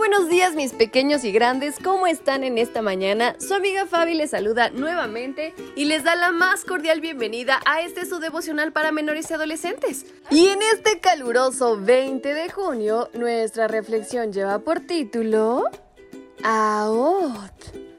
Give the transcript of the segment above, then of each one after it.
Buenos días mis pequeños y grandes, ¿cómo están en esta mañana? Su amiga Fabi les saluda nuevamente y les da la más cordial bienvenida a este su devocional para menores y adolescentes. Y en este caluroso 20 de junio, nuestra reflexión lleva por título Aot.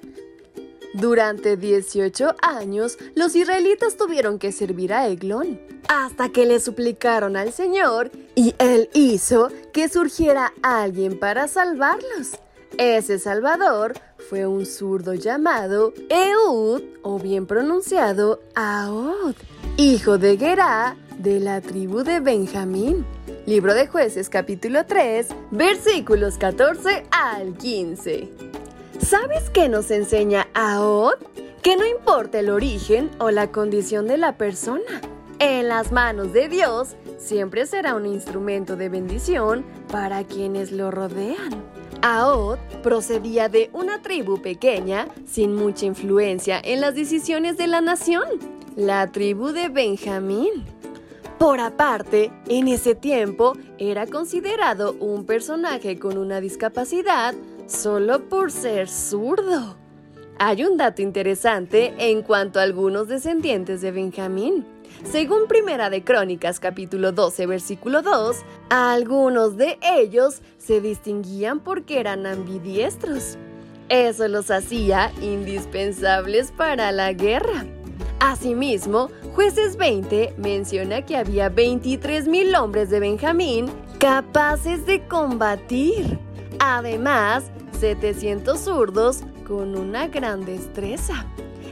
Durante 18 años, los israelitas tuvieron que servir a Eglón, hasta que le suplicaron al Señor y Él hizo que surgiera alguien para salvarlos. Ese salvador fue un zurdo llamado Eud, o bien pronunciado Aod, hijo de Gerá de la tribu de Benjamín. Libro de jueces capítulo 3, versículos 14 al 15. ¿Sabes qué nos enseña Aod? Que no importa el origen o la condición de la persona, en las manos de Dios siempre será un instrumento de bendición para quienes lo rodean. Aod procedía de una tribu pequeña sin mucha influencia en las decisiones de la nación, la tribu de Benjamín. Por aparte, en ese tiempo era considerado un personaje con una discapacidad solo por ser zurdo. Hay un dato interesante en cuanto a algunos descendientes de Benjamín. Según Primera de Crónicas capítulo 12 versículo 2, algunos de ellos se distinguían porque eran ambidiestros. Eso los hacía indispensables para la guerra. Asimismo, Jueces 20 menciona que había 23.000 hombres de Benjamín capaces de combatir. Además, 700 zurdos con una gran destreza.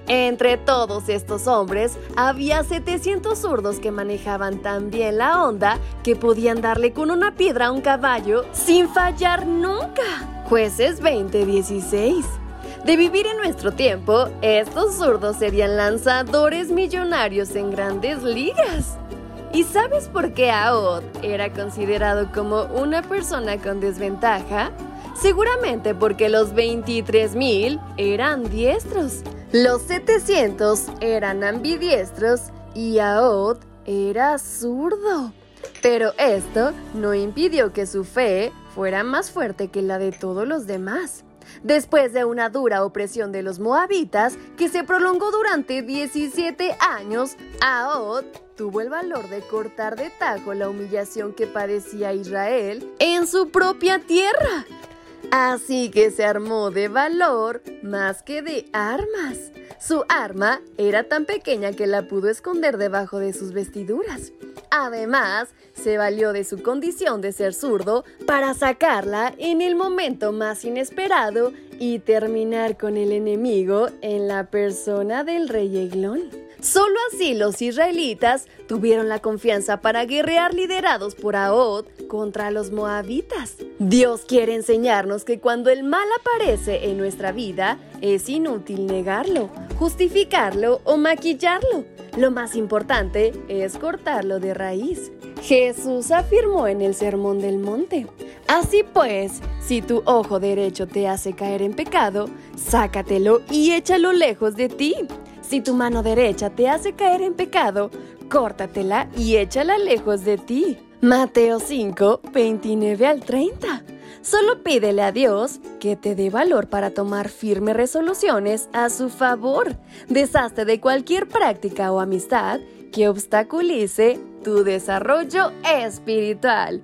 Entre todos estos hombres había 700 zurdos que manejaban tan bien la onda que podían darle con una piedra a un caballo sin fallar nunca. Jueces 2016. De vivir en nuestro tiempo, estos zurdos serían lanzadores millonarios en grandes ligas. ¿Y sabes por qué Aod era considerado como una persona con desventaja? Seguramente porque los 23.000 eran diestros, los 700 eran ambidiestros y Aod era zurdo. Pero esto no impidió que su fe fuera más fuerte que la de todos los demás. Después de una dura opresión de los moabitas que se prolongó durante 17 años, Aod tuvo el valor de cortar de tajo la humillación que padecía Israel en su propia tierra Así que se armó de valor más que de armas. Su arma era tan pequeña que la pudo esconder debajo de sus vestiduras. Además, se valió de su condición de ser zurdo para sacarla en el momento más inesperado y terminar con el enemigo en la persona del rey Eglón. Solo así los israelitas tuvieron la confianza para guerrear liderados por Aod contra los moabitas. Dios quiere enseñarnos que cuando el mal aparece en nuestra vida, es inútil negarlo, justificarlo o maquillarlo. Lo más importante es cortarlo de raíz. Jesús afirmó en el Sermón del Monte, Así pues, si tu ojo derecho te hace caer en pecado, sácatelo y échalo lejos de ti. Si tu mano derecha te hace caer en pecado, córtatela y échala lejos de ti. Mateo 5, 29 al 30. Solo pídele a Dios que te dé valor para tomar firmes resoluciones a su favor. Deshazte de cualquier práctica o amistad que obstaculice tu desarrollo espiritual.